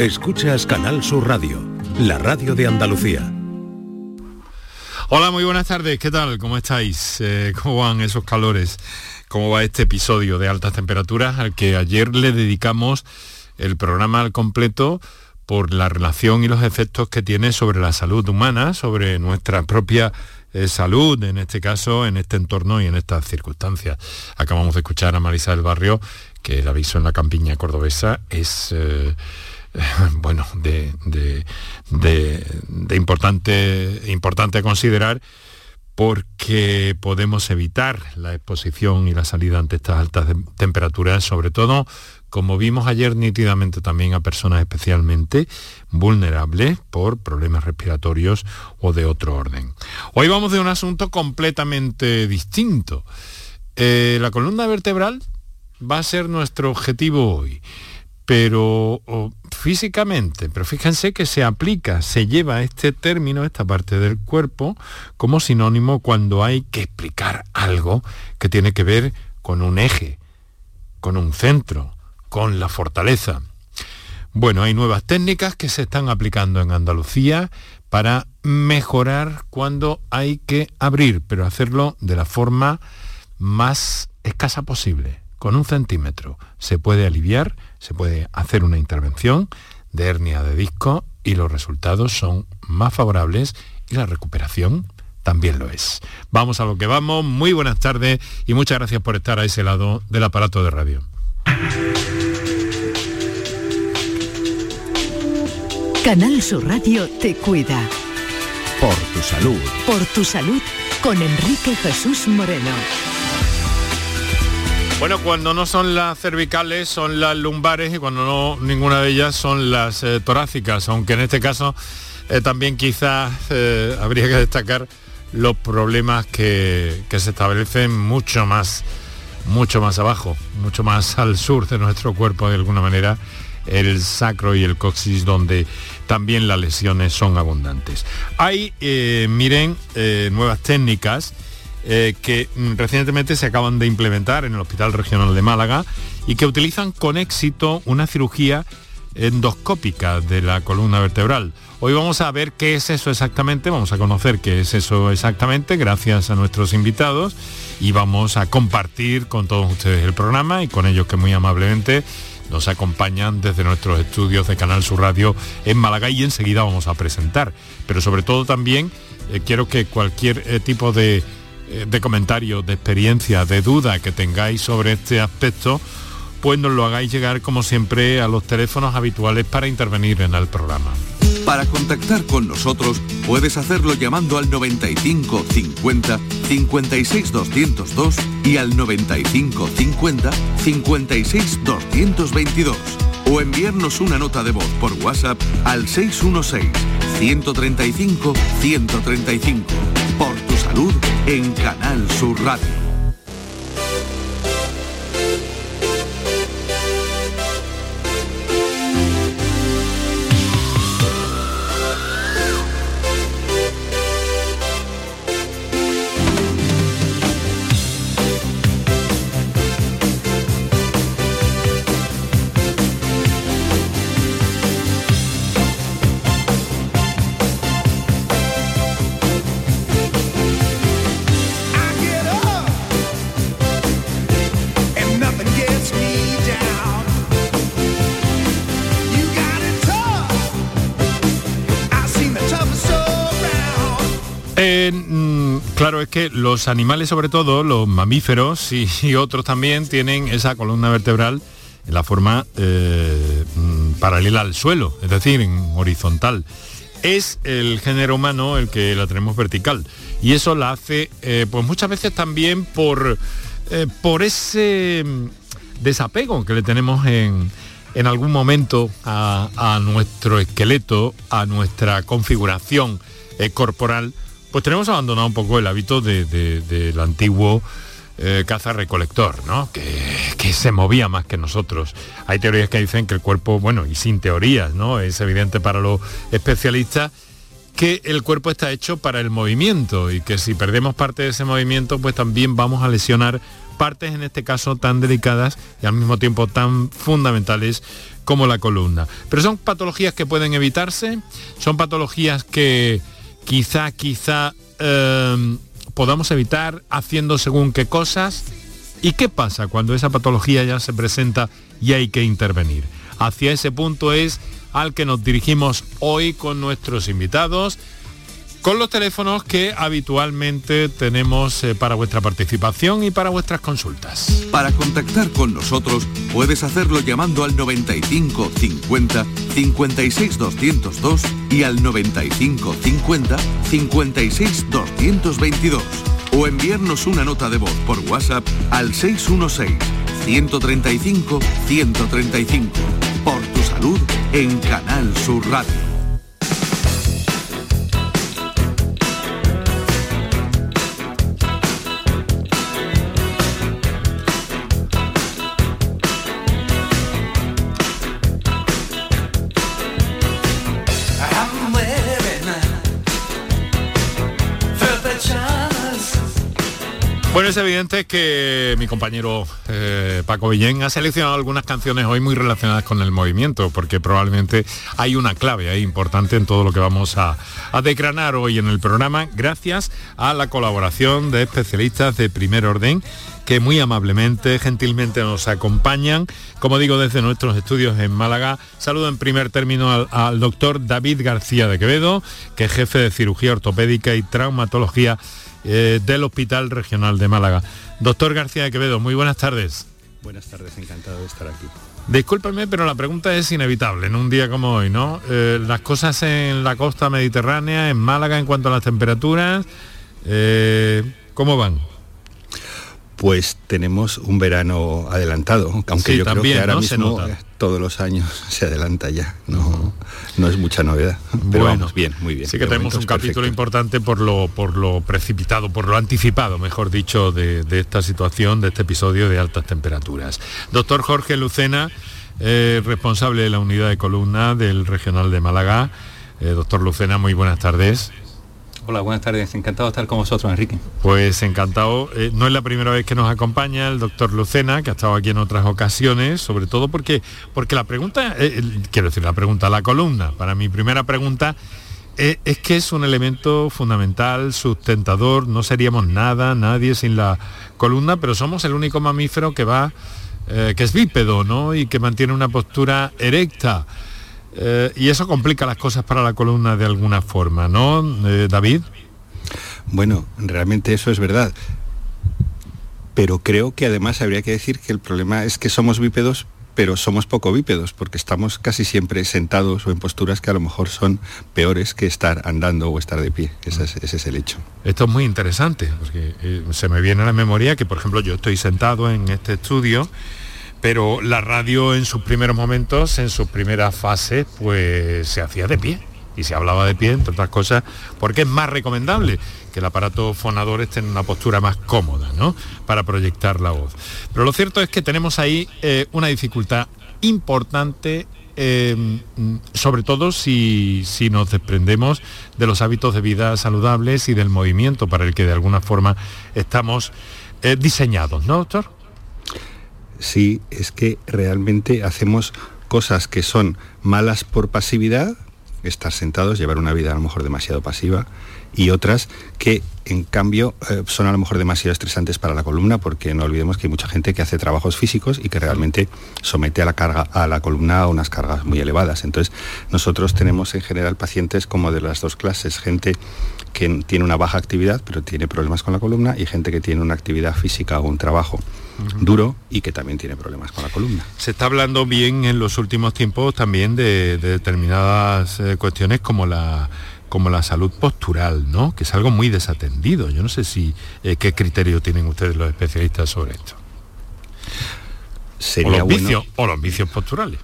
Escuchas Canal Sur Radio, la radio de Andalucía. Hola, muy buenas tardes. ¿Qué tal? ¿Cómo estáis? Eh, ¿Cómo van esos calores? ¿Cómo va este episodio de altas temperaturas al que ayer le dedicamos el programa al completo por la relación y los efectos que tiene sobre la salud humana, sobre nuestra propia eh, salud, en este caso, en este entorno y en estas circunstancias. Acabamos de escuchar a Marisa del Barrio, que el aviso en la campiña cordobesa es... Eh, bueno, de, de, importante, importante considerar porque podemos evitar la exposición y la salida ante estas altas temperaturas, sobre todo, como vimos ayer nítidamente también a personas especialmente vulnerables por problemas respiratorios o de otro orden. Hoy vamos de un asunto completamente distinto. Eh, la columna vertebral va a ser nuestro objetivo hoy pero físicamente, pero fíjense que se aplica, se lleva este término, esta parte del cuerpo, como sinónimo cuando hay que explicar algo que tiene que ver con un eje, con un centro, con la fortaleza. Bueno, hay nuevas técnicas que se están aplicando en Andalucía para mejorar cuando hay que abrir, pero hacerlo de la forma más escasa posible, con un centímetro. Se puede aliviar se puede hacer una intervención de hernia de disco y los resultados son más favorables y la recuperación también lo es. Vamos a lo que vamos, muy buenas tardes y muchas gracias por estar a ese lado del aparato de radio. Canal Sur Radio te cuida. Por tu salud. Por tu salud con Enrique Jesús Moreno. Bueno, cuando no son las cervicales, son las lumbares y cuando no ninguna de ellas son las eh, torácicas, aunque en este caso eh, también quizás eh, habría que destacar los problemas que, que, se establecen mucho más, mucho más abajo, mucho más al sur de nuestro cuerpo de alguna manera, el sacro y el coxis, donde también las lesiones son abundantes. Hay, miren, nuevas técnicas eh, que mm, recientemente se acaban de implementar en el Hospital Regional de Málaga y que utilizan con éxito una cirugía endoscópica de la columna vertebral. Hoy vamos a ver qué es eso exactamente, vamos a conocer qué es eso exactamente gracias a nuestros invitados y vamos a compartir con todos ustedes el programa y con ellos que muy amablemente nos acompañan desde nuestros estudios de Canal Sur Radio en Málaga y enseguida vamos a presentar. Pero sobre todo también eh, quiero que cualquier eh, tipo de de comentarios, de experiencia, de duda que tengáis sobre este aspecto, pues nos lo hagáis llegar como siempre a los teléfonos habituales para intervenir en el programa. Para contactar con nosotros puedes hacerlo llamando al 95 50 56 202 y al 95 50 56 222 o enviarnos una nota de voz por WhatsApp al 616 135 135 por tu en Canal Sur Radio. Claro, es que los animales, sobre todo los mamíferos y, otros también, tienen esa columna vertebral en la forma eh, mm, paralela al suelo, es decir, en horizontal. Es el género humano el que la tenemos vertical y eso la hace, eh, pues muchas veces también por, eh, por ese mm, desapego que le tenemos en, en algún momento a, nuestro esqueleto, a nuestra configuración corporal pues tenemos abandonado un poco el hábito del antiguo eh, caza-recolector, ¿no? Que, se movía más que nosotros. Hay teorías que dicen que el cuerpo, bueno, y sin teorías, ¿no? Es evidente para los especialistas que el cuerpo está hecho para el movimiento y que si perdemos parte de ese movimiento, pues también vamos a lesionar partes en este caso tan delicadas y al mismo tiempo tan fundamentales como la columna. Pero son patologías que pueden evitarse, son patologías que quizá, quizá em, podamos evitar haciendo según qué cosas. ¿Y qué pasa cuando esa patología ya se presenta y hay que intervenir? Hacia ese punto es al que nos dirigimos hoy con nuestros invitados con los teléfonos que habitualmente tenemos eh, para vuestra participación y para vuestras consultas. Para contactar con nosotros puedes hacerlo llamando al 95 50 56 202 y al 95 50 56 222 o enviarnos una nota de voz por WhatsApp al 616 135 135 por tu salud en Canal Sur Radio. Bueno, es evidente que mi compañero eh, Paco Villén ha seleccionado algunas canciones hoy muy relacionadas con el movimiento, porque probablemente hay una clave ahí importante en todo lo que vamos a, a decranar hoy en el programa, gracias a la colaboración de especialistas de primer orden que muy amablemente, gentilmente nos acompañan, como digo, desde nuestros estudios en Málaga. Saludo en primer término al, al doctor David García de Quevedo, que es jefe de cirugía ortopédica y traumatología eh, del Hospital Regional de Málaga. Doctor García de Quevedo, muy buenas tardes. Buenas tardes, encantado de estar aquí. Discúlpeme, pero la pregunta es inevitable en un día como hoy, ¿no? Eh, las cosas en la costa mediterránea, en Málaga, en cuanto a las temperaturas, eh, ¿cómo van? Pues tenemos un verano adelantado, aunque Sí, yo también, creo que ahora ¿no? Mismo todos los años se adelanta ya. No, no es mucha novedad. Pero Bueno, vamos, bien, muy bien. Sí que tenemos un capítulo perfecto. importante por lo, por lo precipitado, por lo anticipado, mejor dicho, de, de esta situación, de este episodio de altas temperaturas. Doctor Jorge Lucena, eh, responsable de la unidad de columna del Regional de Málaga. Eh, doctor Lucena, muy buenas tardes. Hola, buenas tardes. Encantado de estar con vosotros, Enrique. Pues encantado. Eh, no es la primera vez que nos acompaña el doctor Lucena, que ha estado aquí en otras ocasiones, sobre todo porque, porque la pregunta, eh, quiero decir, la pregunta, la columna, para mi primera pregunta, eh, es que es un elemento fundamental, sustentador, no seríamos nada, nadie sin la columna, pero somos el único mamífero que va, que es bípedo, ¿no? Y que mantiene una postura erecta. Eh, y eso complica las cosas para la columna de alguna forma, ¿no, eh, David? Bueno, realmente eso es verdad. Pero creo que además habría que decir que el problema es que somos bípedos, pero somos poco bípedos, porque estamos casi siempre sentados o en posturas que a lo mejor son peores que estar andando o estar de pie. Ese es, ese es el hecho. Esto es muy interesante, porque eh, se me viene a la memoria que, por ejemplo, yo estoy sentado en este estudio, pero la radio en sus primeros momentos, en sus primeras fases, pues se hacía de pie. Y se hablaba de pie, entre otras cosas, porque es más recomendable que el aparato fonador esté en una postura más cómoda, ¿no? Para proyectar la voz. Pero lo cierto es que tenemos ahí eh, una dificultad importante eh, sobre todo si, si nos desprendemos de los hábitos de vida saludables y del movimiento para el que de alguna forma estamos eh, diseñados, ¿no, doctor? Sí, es que realmente hacemos cosas que son malas por pasividad, estar sentados, llevar una vida a lo mejor demasiado pasiva, y otras que en cambio eh, son a lo mejor demasiado estresantes para la columna, porque no olvidemos que hay mucha gente que hace trabajos físicos y que realmente somete a la carga a la columna a unas cargas muy elevadas. Entonces, nosotros tenemos en general pacientes como de las dos clases, gente que tiene una baja actividad pero tiene problemas con la columna y gente que tiene una actividad física o un trabajo duro y que también tiene problemas con la columna. Se está hablando bien en los últimos tiempos también de, de determinadas eh, cuestiones como la como la salud postural, ¿no? Que es algo muy desatendido. Yo no sé si eh, qué criterio tienen ustedes los especialistas sobre esto. o Sería los bueno, vicios, o los vicios posturales.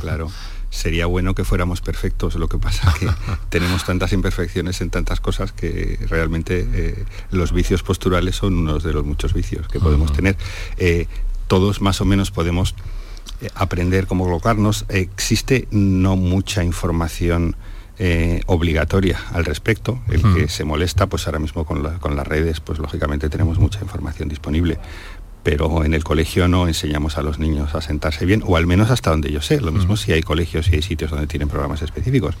claro, sería bueno que fuéramos perfectos, lo que pasa que tenemos tantas imperfecciones en tantas cosas que realmente eh, los vicios posturales son unos de los muchos vicios que podemos tener. Eh, todos más o menos podemos eh, aprender cómo colocarnos. existe no mucha información eh, obligatoria al respecto. El que se molesta, pues ahora mismo con, la- con las redes, pues lógicamente tenemos mucha información disponible. Pero en el colegio no enseñamos a los niños a sentarse bien, o al menos hasta donde yo sé. Lo mismo si hay colegios y hay sitios donde tienen programas específicos.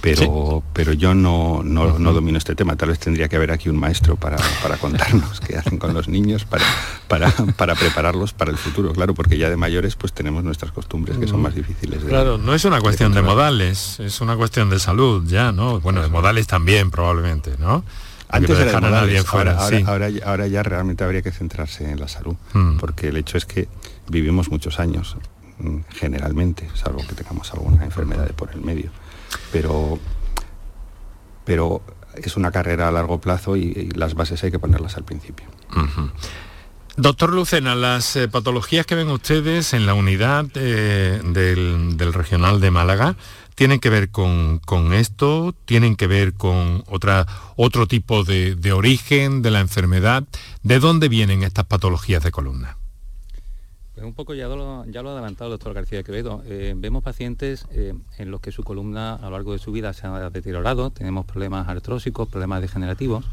Pero, pero yo no, no, no, domino este tema. Tal vez tendría que haber aquí un maestro para, para contarnos qué hacen con los niños, para, para, para, prepararlos para el futuro, claro, porque ya de mayores pues tenemos nuestras costumbres que son más difíciles. De, claro, no es una cuestión de, de modales, es una cuestión de salud ya, ¿no? Bueno, de modales también probablemente, ¿no? Antes era a nadie fuera, ahora, ahora, ahora, ya realmente habría que centrarse en la salud, mm. porque el hecho es que vivimos muchos años, mm, generalmente, salvo que tengamos alguna enfermedad por el medio. Pero, pero es una carrera a largo plazo y, y las bases hay que ponerlas al principio. Uh -huh. Doctor Lucena, las eh, patologías que ven ustedes en la unidad eh, del, del, regional de Málaga tienen que ver con, con esto, tienen que ver con otra, otro tipo de, de, origen de la enfermedad. ¿De dónde vienen estas patologías de columna? Pues un poco ya lo, ya lo ha adelantado el doctor García Quevedo. Eh, vemos pacientes eh, en los que su columna a lo largo de su vida se ha deteriorado, tenemos problemas artrósicos, problemas degenerativos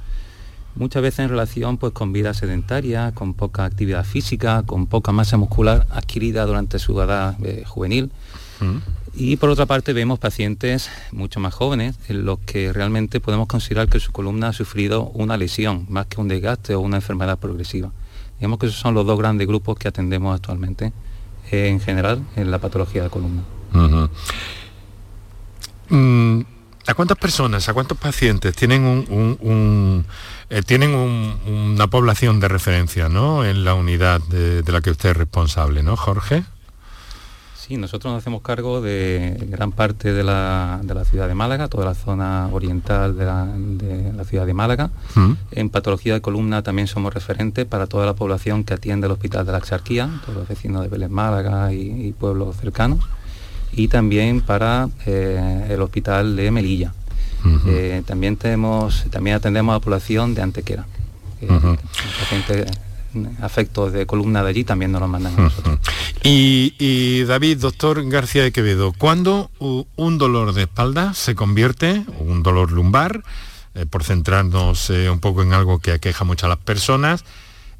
muchas veces en relación pues, con vida sedentaria, con poca actividad física, con poca masa muscular adquirida durante su edad eh, juvenil. Y por otra parte vemos pacientes mucho más jóvenes en los que realmente podemos considerar que su columna ha sufrido una lesión más que un desgaste o una enfermedad progresiva. Digamos que esos son los dos grandes grupos que atendemos actualmente eh, en general en la patología de columna. Mm, ¿A cuántas personas, a cuántos pacientes tienen un eh, tienen una población de referencia ¿no? en la unidad de, de la que usted es responsable, ¿no, Jorge? Sí, nosotros nos hacemos cargo de gran parte de la, de la, ciudad de Málaga, toda la zona oriental de la, de la ciudad de Málaga. Mm. En patología de columna también somos referentes para toda la población que atiende el Hospital de la Exarquía, todos los vecinos de Vélez Málaga y, y pueblos cercanos, y también para eh, el Hospital de Melilla. Uh -huh. eh, también, tenemos, también atendemos a la población de Antequera. Uh -huh. Afectos de columna de allí también nos los mandan a nosotros. Y, y, David, doctor García de Quevedo, ¿cuándo un dolor de espalda se convierte, un dolor lumbar, eh, por centrarnos eh, un poco en algo que aqueja mucho a las personas,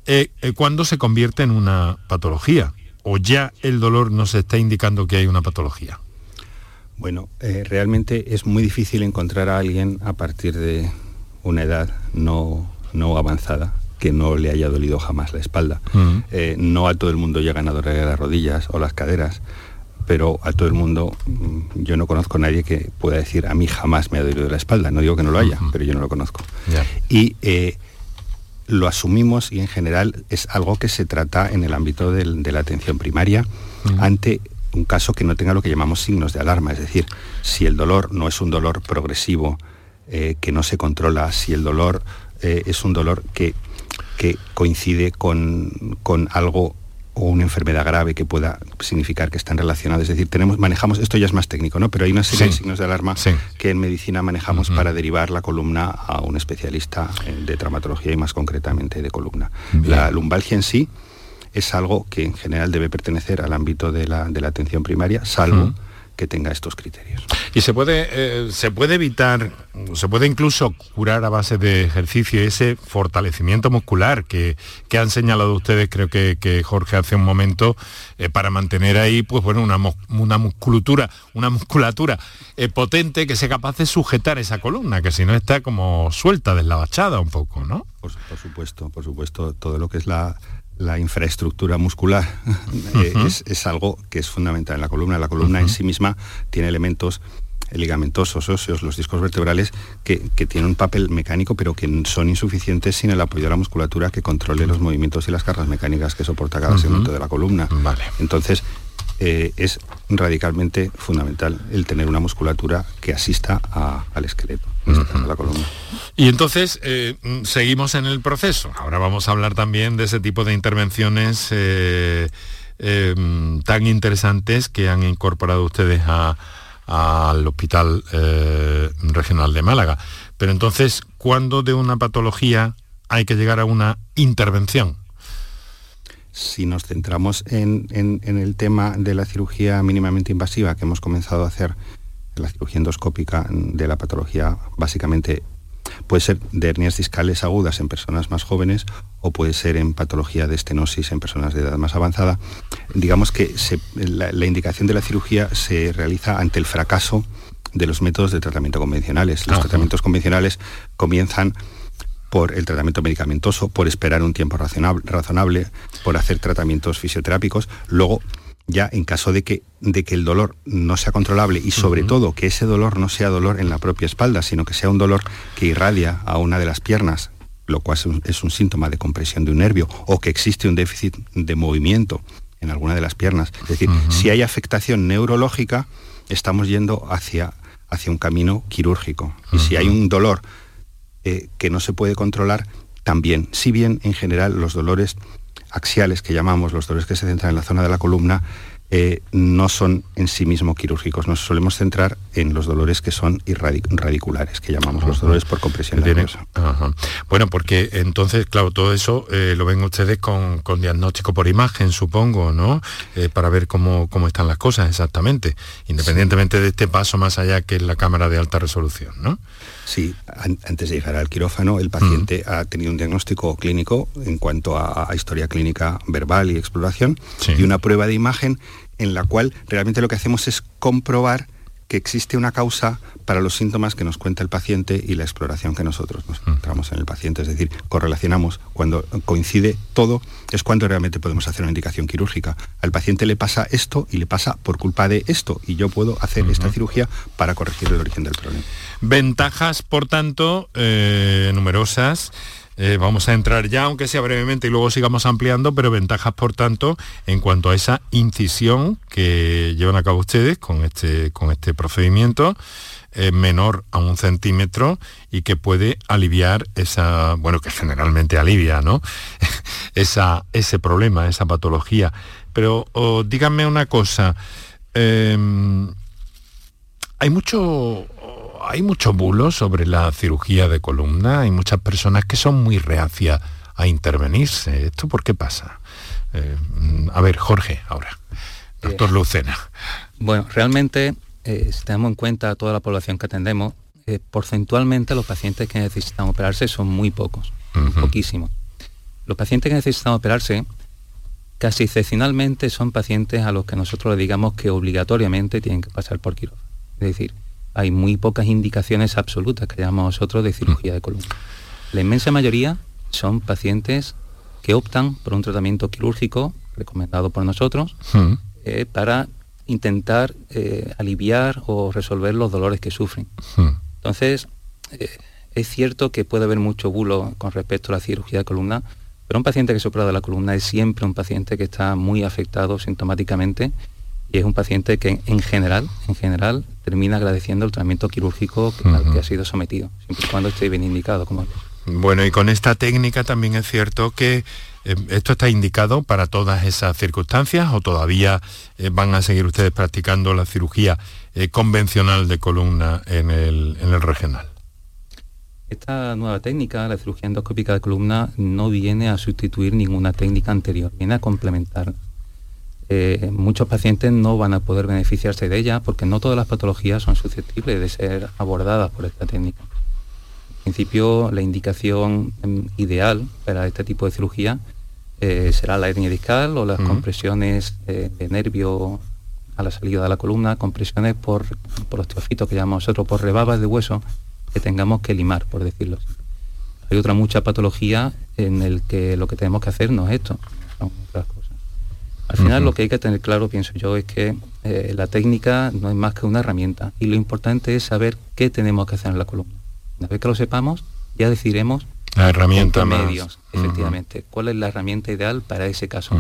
eh, ¿cuándo se convierte en una patología? ¿O ya el dolor nos está indicando que hay una patología? Bueno, eh, realmente es muy difícil encontrar a alguien a partir de una edad no, no avanzada que no le haya dolido jamás la espalda. Uh -huh. eh, no a todo el mundo llegan a doler las rodillas o las caderas, pero a todo el mundo mm, yo no conozco a nadie que pueda decir a mí jamás me ha dolido la espalda. No digo que no lo haya, uh -huh. pero yo no lo conozco. Yeah. Y eh, lo asumimos y en general es algo que se trata en el ámbito del, de la atención primaria uh -huh. ante un caso que no tenga lo que llamamos signos de alarma, es decir, si el dolor no es un dolor progresivo, eh, que no se controla, si el dolor es un dolor que, que coincide con, con, algo o una enfermedad grave que pueda significar que están relacionadas. Es decir, tenemos, manejamos, esto ya es más técnico, ¿no? Pero hay una serie sí. de signos de alarma sí. que en medicina manejamos uh -huh. para derivar la columna a un especialista de traumatología y más concretamente de columna. Bien. La lumbalgia en sí es algo que en general debe pertenecer al ámbito de la, de la atención primaria, salvo... Uh -huh que tenga estos criterios. Y se puede, eh, se puede evitar, se puede incluso curar a base de ejercicio ese fortalecimiento muscular que, que han señalado ustedes, creo que, que Jorge hace un momento, eh, para mantener ahí, pues bueno, una, una musculatura, una musculatura eh, potente que sea capaz de sujetar esa columna, que si no está como suelta, deslabachada un poco, ¿no? Por, por supuesto, por supuesto, todo lo que es la, la infraestructura muscular uh -huh. es, es, algo que es fundamental en la columna. La columna uh -huh. en sí misma tiene elementos ligamentosos, óseos, los discos vertebrales, que, que, tienen un papel mecánico, pero que son insuficientes sin el apoyo de la musculatura que controle los movimientos y las cargas mecánicas que soporta cada uh -huh. segmento de la columna. Vale. Entonces, eh, es radicalmente fundamental el tener una musculatura que asista a, al esqueleto, a la columna. Y entonces eh, seguimos en el proceso. Ahora vamos a hablar también de ese tipo de intervenciones eh, eh tan interesantes que han incorporado ustedes al Hospital Regional de Málaga. Pero entonces, ¿cuándo de una patología hay que llegar a una intervención? si nos centramos en, en, en, el tema de la cirugía mínimamente invasiva que hemos comenzado a hacer, la cirugía endoscópica de la patología básicamente Puede ser de hernias discales agudas en personas más jóvenes o puede ser en patología de estenosis en personas de edad más avanzada. Digamos que la, indicación de la cirugía se realiza ante el fracaso de los métodos de tratamiento convencionales. Los tratamientos convencionales comienzan por el tratamiento medicamentoso, por esperar un tiempo razonable, por hacer tratamientos fisioterápicos. Luego, ya en caso de que, de que el dolor no sea controlable y sobre todo que ese dolor no sea dolor en la propia espalda, sino que sea un dolor que irradia a una de las piernas, lo cual es un, síntoma de compresión de un nervio, o que existe un déficit de movimiento en alguna de las piernas. Es decir, si hay afectación neurológica, estamos yendo hacia, hacia un camino quirúrgico. Y si hay un dolor eh, que no se puede controlar también. Si bien en general los dolores axiales que llamamos, los dolores que se centran en la zona de la columna, eh, no son en sí mismos quirúrgicos. Nos solemos centrar en los dolores que son radiculares, que llamamos los dolores por compresión nerviosa. Bueno, porque entonces, claro, todo eso eh, lo ven ustedes con, diagnóstico por imagen, supongo, ¿no? para ver cómo, cómo están las cosas exactamente, independientemente de este paso más allá que es la cámara de alta resolución, ¿no? Sí, antes de llegar al quirófano, el paciente ha tenido un diagnóstico clínico en cuanto a, historia clínica verbal y exploración y una prueba de imagen en la cual realmente lo que hacemos es comprobar que existe una causa para los síntomas que nos cuenta el paciente y la exploración que nosotros nos mm. encontramos en el paciente. Es decir, correlacionamos cuando coincide todo, es cuando realmente podemos hacer una indicación quirúrgica. Al paciente le pasa esto y le pasa por culpa de esto y yo puedo hacer esta cirugía para corregir el origen del problema. Ventajas, por tanto, eh, numerosas. Eh, vamos a entrar ya, aunque sea brevemente, y luego sigamos ampliando, pero ventajas, por tanto, en cuanto a esa incisión que llevan a cabo ustedes con este, con este procedimiento, menor a un centímetro y que puede aliviar esa, bueno, que generalmente alivia, ¿no? esa, ese problema, esa patología. Pero díganme una cosa, em, hay mucho hay mucho bulo sobre la cirugía de columna, hay muchas personas que son muy reacias a intervenirse. ¿Esto por qué pasa? Eh, a ver, Jorge, ahora. Doctor Lucena. Bueno, realmente, eh, si tenemos en cuenta toda la población que atendemos, eh, porcentualmente los pacientes que necesitan operarse son muy pocos, poquísimos. Los pacientes que necesitan operarse, casi excepcionalmente son pacientes a los que nosotros le digamos que obligatoriamente tienen que pasar por quirófano. Es decir, hay muy pocas indicaciones absolutas que llamamos nosotros de cirugía de columna. La inmensa mayoría son pacientes que optan por un tratamiento quirúrgico recomendado por nosotros hmm. eh, para intentar eh, aliviar o resolver los dolores que sufren. Hmm. Entonces, eh, es cierto que puede haber mucho bulo con respecto a la cirugía de columna, pero un paciente que se opera de la columna es siempre un paciente que está muy afectado sintomáticamente y es un paciente que en general, en general, termina agradeciendo el tratamiento quirúrgico que, al que ha sido sometido, siempre y cuando esté bien indicado. Como... Bueno, y con esta técnica también es cierto que eh, esto está indicado para todas esas circunstancias o todavía eh, van a seguir ustedes practicando la cirugía eh, convencional de columna en el, en el regional. Esta nueva técnica, la cirugía endoscópica de columna, no viene a sustituir ninguna técnica anterior, viene a complementar. Eh, muchos pacientes no van a poder beneficiarse de ella porque no todas las patologías son susceptibles de ser abordadas por esta técnica. En principio, la indicación em, ideal para este tipo de cirugía eh, será la hernia discal o las compresiones eh, de nervio a la salida de la columna, compresiones por, por osteofitos que llamamos nosotros, por rebabas de hueso que tengamos que limar, por decirlo así. Hay otra mucha patología en el que lo que tenemos que hacer no es esto, son otras cosas. Al final lo que hay que tener claro, pienso yo, es que eh, la técnica no es más que una herramienta y lo importante es saber qué tenemos que hacer en la columna. Una vez que lo sepamos, ya decidiremos la herramienta medios, efectivamente, cuál es la herramienta ideal para ese caso.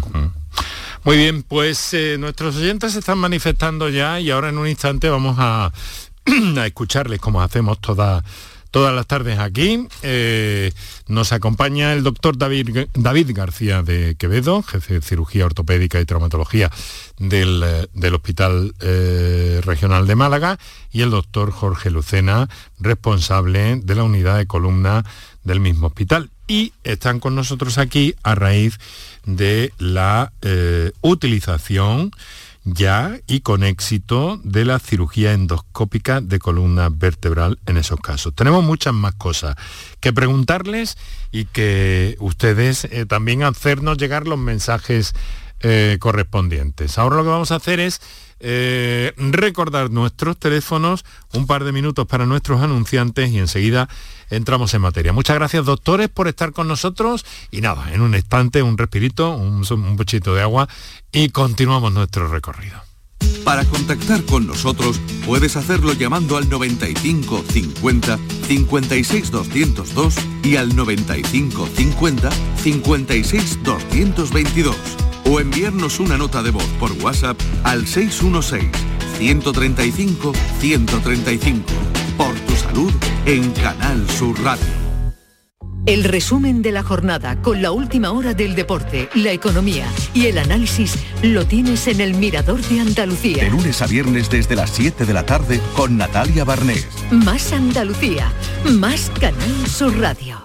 Muy bien, pues eh, nuestros oyentes se están manifestando ya y ahora en un instante vamos a, a escucharles como hacemos todas todas las tardes aquí. Eh, nos acompaña el doctor David, García de Quevedo, jefe de cirugía ortopédica y traumatología del, eh, Hospital eh, Regional de Málaga, y el doctor Jorge Lucena, responsable de la unidad de columna del mismo hospital. Y están con nosotros aquí a raíz de la utilización ya y con éxito de la cirugía endoscópica de columna vertebral en esos casos. Tenemos muchas más cosas que preguntarles y que ustedes eh, también hacernos llegar los mensajes eh, correspondientes. Ahora lo que vamos a hacer es eh, recordar nuestros teléfonos, un par de minutos para nuestros anunciantes y enseguida entramos en materia. Muchas gracias doctores por estar con nosotros y nada, en un instante un respirito, un, un bochito de agua y continuamos nuestro recorrido. Para contactar con nosotros puedes hacerlo llamando al 95 50 56 202 y al 95 50 56 222 o enviarnos una nota de voz por WhatsApp al 616 135 135 por tu salud en Canal Sur Radio. El resumen de la jornada con la última hora del deporte, la economía y el análisis lo tienes en el Mirador de Andalucía. De lunes a viernes desde las 7 de la tarde con Natalia Barnés. Más Andalucía, más Canal Sur Radio.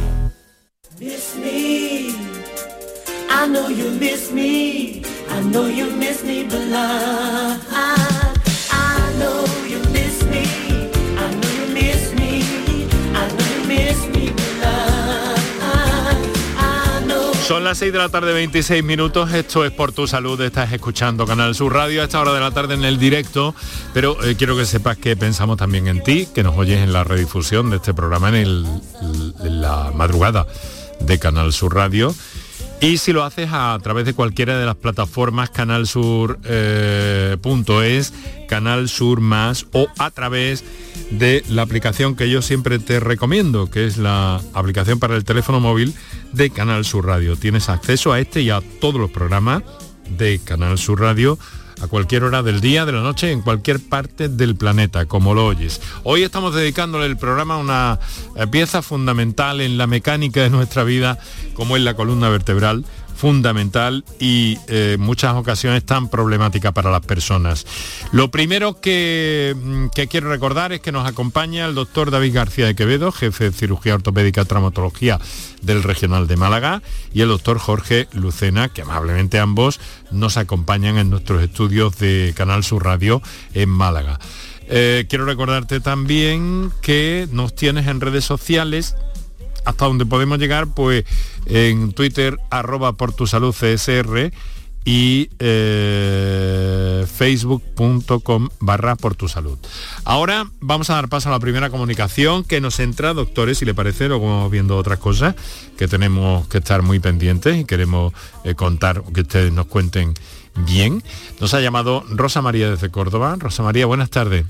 I know you miss me. I know you miss me, but I, I know you miss me. I know you miss me. I know you miss me. Son las 6 de la tarde, 26 minutos. Esto es por tu salud. Estás escuchando Canal Sur Radio a esta hora de la tarde en el directo. Pero eh, quiero que sepas que pensamos también en ti, que nos oyes en la redifusión de este programa en, el- en la madrugada de Canal Sur Radio. Y si lo haces a través de cualquiera de las plataformas canalsur.es, Canal Sur Más o a través de la aplicación que yo siempre te recomiendo, que es la aplicación para el teléfono móvil de Canal Sur Radio. Tienes acceso a este y a todos los programas de Canal Sur Radio a cualquier hora del día, de la noche, en cualquier parte del planeta, como lo oyes. Hoy estamos dedicándole el programa a una eh, pieza fundamental en la mecánica de nuestra vida, como es la columna vertebral, fundamental y eh, muchas ocasiones tan problemática para las personas. Lo primero que, mm, que quiero recordar es que nos acompaña el doctor David García de Quevedo, jefe de cirugía ortopédica traumatología del Regional de Málaga, y el doctor Jorge Lucena, que amablemente ambos nos acompañan en nuestros estudios de Canal Sur Radio en Málaga. Eh, quiero recordarte también que nos tienes en redes sociales hasta donde podemos llegar, pues en Twitter, arroba por tu salud CSR y eh, facebook.com barra por tu salud. Ahora vamos a dar paso a la primera comunicación que nos entra, doctores, si le parece, luego vamos viendo otras cosas que tenemos que estar muy pendientes y queremos eh, contar, que ustedes nos cuenten bien. Nos ha llamado Rosa María desde Córdoba. Rosa María, buenas tardes.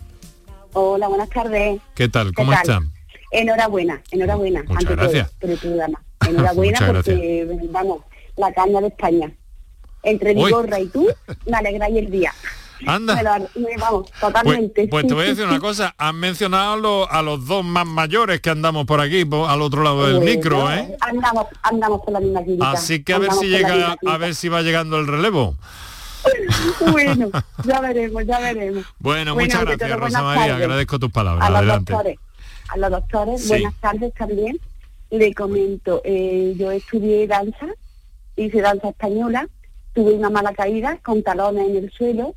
Hola, buenas tardes. ¿Qué tal? ¿Qué ¿Cómo tal? Enhorabuena, enhorabuena. Muchas ante gracias. programa. Enhorabuena porque, vamos, la caña de España. Entre mi Uy. gorra y tú, me alegráis el día. Anda. Me lo- me- vamos, Pues, totalmente. pues te voy a decir una cosa, han mencionado lo- a los dos más mayores que andamos por aquí, al otro lado del Bueno, micro, ¿eh? Andamos, andamos por la misma clínica. Así que a ver si llega, a ver si va llegando el relevo. Bueno, ya veremos, ya veremos. Bueno, Bueno, muchas gracias, Rosa María, tardes. agradezco tus palabras. a los Adelante. doctores, a los doctores, Sí. buenas tardes también. Le comento, eh, yo estudié danza, hice danza española, tuve una mala caída con talones en el suelo,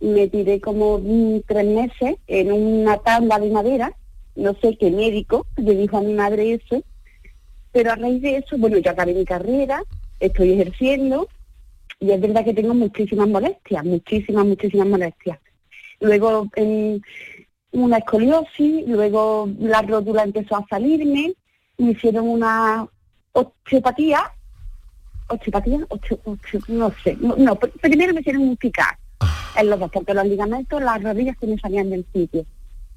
me tiré como mm, tres meses en una tabla de madera, no sé qué médico le dijo a mi madre eso, pero a raíz de eso, bueno, yo acabé mi carrera, estoy ejerciendo, y es verdad que tengo muchísimas molestias, muchísimas, muchísimas molestias. Luego em, una escoliosis, luego la rótula empezó a salirme, me hicieron una osteopatía, osteopatía, osteo- osteo- no sé, no, no, pr- primero me hicieron un picar en los dos, porque los ligamentos, las rodillas se me salían del sitio.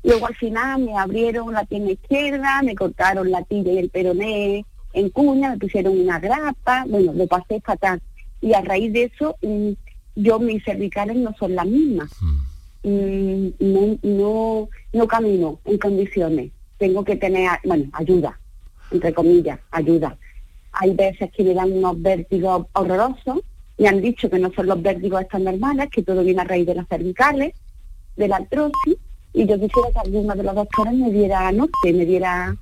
Luego al final me abrieron la pierna izquierda, me cortaron la tibia y el peroné en cuña, me pusieron una grapa, bueno, lo pasé fatal. Y a raíz de eso, mm, yo mis cervicales no son las mismas. Mm, no, no, no camino en condiciones. Tengo que tener, bueno, ayuda, entre comillas, ayuda. Hay veces que me dan unos vértigos horrorosos. Me han dicho que no son los vértigos estos normales, que todo viene a raíz de las cervicales, de la artrosis. Y yo quisiera que alguno de los doctores me diera norte, me diera,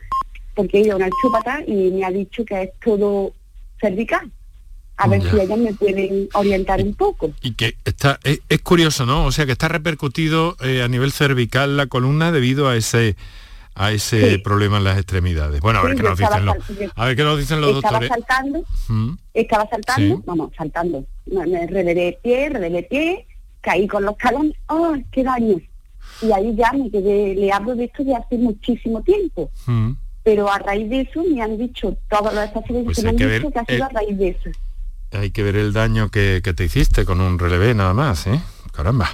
porque he ido a una chupata y me ha dicho que es todo cervical. A ver Ya. si ellos me pueden orientar un poco. Y que está, es, es curioso, ¿no? O sea, que está repercutido eh, a nivel cervical la columna debido a ese a ese Sí. problema en las extremidades. Bueno, a ver Sí, qué nos dicen los, a ver qué nos dicen los estaba doctores. saltando, Mm, estaba saltando, Sí. vamos, saltando. Me, me revelé pie, revelé pie, caí con los talones, ¡oh, qué daño! Y ahí ya me quedé, le hablo de esto de hace muchísimo tiempo. mm. Pero a raíz de eso me han dicho, todos los especialistas Pues me han que dicho ver, que ha sido eh, a raíz de eso. Hay que ver el daño que, que te hiciste con un relevé nada más, ¿eh? Caramba.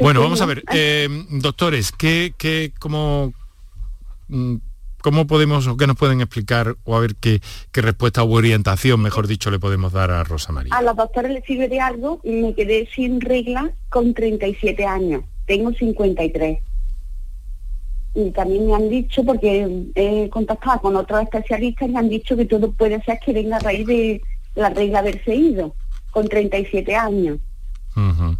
Bueno, vamos a ver, eh, doctores, ¿qué, qué, cómo, mm, cómo podemos o qué nos pueden explicar o a ver qué, qué respuesta o orientación, mejor dicho, le podemos dar a Rosa María? A los doctores les sirve de algo y me quedé sin regla con 37 años. Tengo 53. Y también me han dicho, porque he contactado con otros especialistas, me han dicho que todo puede ser que venga a raíz de la regla haberse ido, con 37 años. Ujú.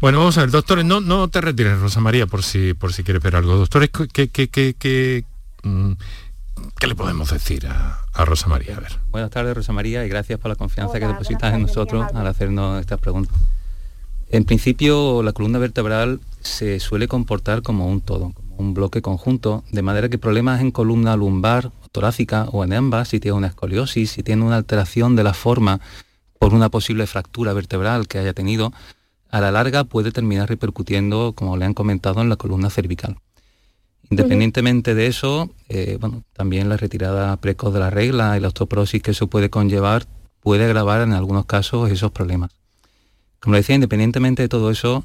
Bueno, vamos a ver, doctores, no, no te retires, Rosa María, por si, por si quieres ver algo. Doctores, ¿qué, qué, qué, qué, mm, qué le podemos decir a, a Rosa María? A ver. Buenas tardes, Rosa María, y gracias por la confianza que Hola, depositas buenas en nosotros al hacernos estas preguntas. En principio, la columna vertebral se suele comportar como un todo, como un bloque conjunto, de manera que problemas en columna lumbar, torácica o en ambas, si tiene una escoliosis, si tiene una alteración de la forma por una posible fractura vertebral que haya tenido, a la larga puede terminar repercutiendo, como le han comentado, en la columna cervical. Independientemente de eso, eh, bueno, también la retirada precoz de la regla y la osteoporosis que eso puede conllevar puede agravar en algunos casos esos problemas. Como decía, independientemente de todo eso,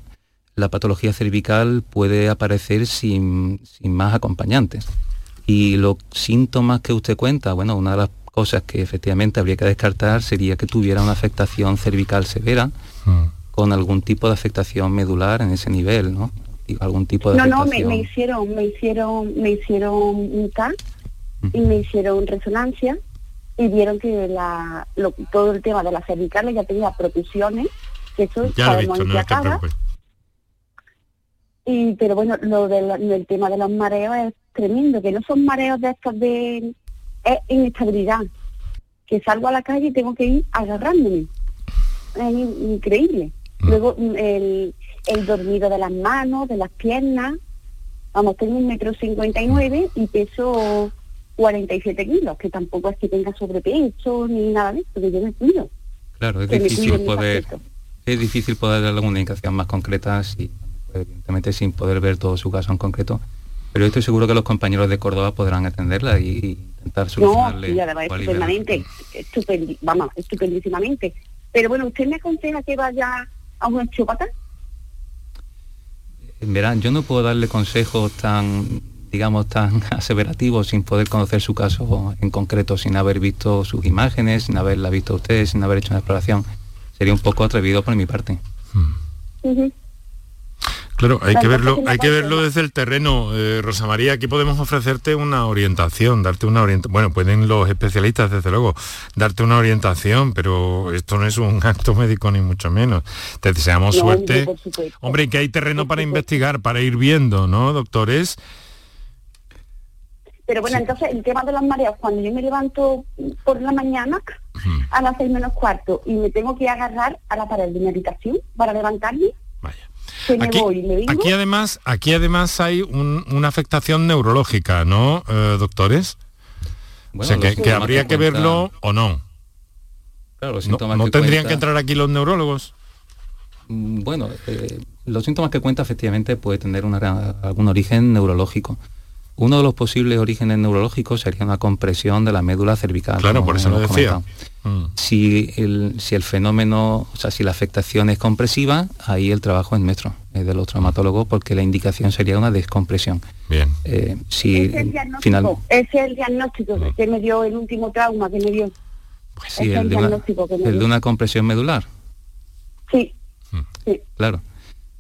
la patología cervical puede aparecer sin, sin más acompañantes. Y los síntomas que usted cuenta, bueno, una de las cosas que efectivamente habría que descartar sería que tuviera una afectación cervical severa Mm. con algún tipo de afectación medular en ese nivel, ¿no? Y algún tipo de No, no, me, hicieron, me hicieron, me hicieron un TAC y me hicieron resonancia y vieron que la, lo- todo el tema de las cervicales ya tenía protusiones, que eso Ya lo he visto, no te preocupes. Y, pero bueno, lo del, del tema de los mareos es tremendo, que no son mareos de estos de es inestabilidad. Que salgo a la calle y tengo que ir agarrándome. Es in- increíble. Luego mm, el, el dormido de las manos, de las piernas. Vamos, tengo un metro cincuenta y nueve y peso 47 kilos, que tampoco es que tenga sobrepeso ni nada de eso, que yo me cuido. Claro, es que difícil poder es difícil poder darle una indicación más concreta, si, pues, evidentemente sin poder ver todo su caso en concreto. Pero yo estoy seguro que los compañeros de Córdoba podrán atenderla y, y intentar No, solucionarle. sí, además o aliviarle. estupendamente, estupendi- vamos, estupendísimamente. Pero bueno, ¿usted me aconseja que vaya a un osteópata? Verán, yo no puedo darle consejos tan, digamos, tan aseverativos sin poder conocer su caso en concreto, sin haber visto sus imágenes, sin haberla visto a usted, sin haber hecho una exploración. Sería un poco atrevido por mi parte. Ujú. Claro, hay que verlo, ¿qué me hay que verlo desde el terreno, eh, Rosa María. Aquí podemos ofrecerte una orientación, darte una orientación. Bueno, pueden los especialistas, desde luego, darte una orientación, pero esto no es un acto médico ni mucho menos. Te deseamos No, suerte. hombre, que hay terreno para investigar, para ir viendo, ¿no, doctores? Pero bueno, entonces el tema de los mareos, cuando yo me levanto por la mañana a las seis menos cuarto y me tengo que agarrar a la pared de mi habitación para levantarme, Vaya. Que me Aquí, voy aquí además, aquí además hay un- una afectación neurológica, ¿no, eh, doctores? Bueno, o sea, que, habría que verlo o no. Claro, los ¿No, síntomas no que tendrían cuenta- que entrar aquí los neurólogos? Mm, Bueno, eh, los síntomas que cuenta efectivamente puede tener una- algún origen neurológico. Uno de los posibles orígenes neurológicos sería una compresión de la médula cervical. Claro, por eso lo decía. comentado. Mm. Si el, si el fenómeno, o sea, si la afectación es compresiva, ahí el trabajo es nuestro, es de los traumatólogos, porque la indicación sería una descompresión. Bien. Eh, si es el diagnóstico, final, es el diagnóstico que me dio el último trauma que me dio. pues sí, el el de, una, diagnóstico que me el de una compresión medular. Sí, sí. Claro.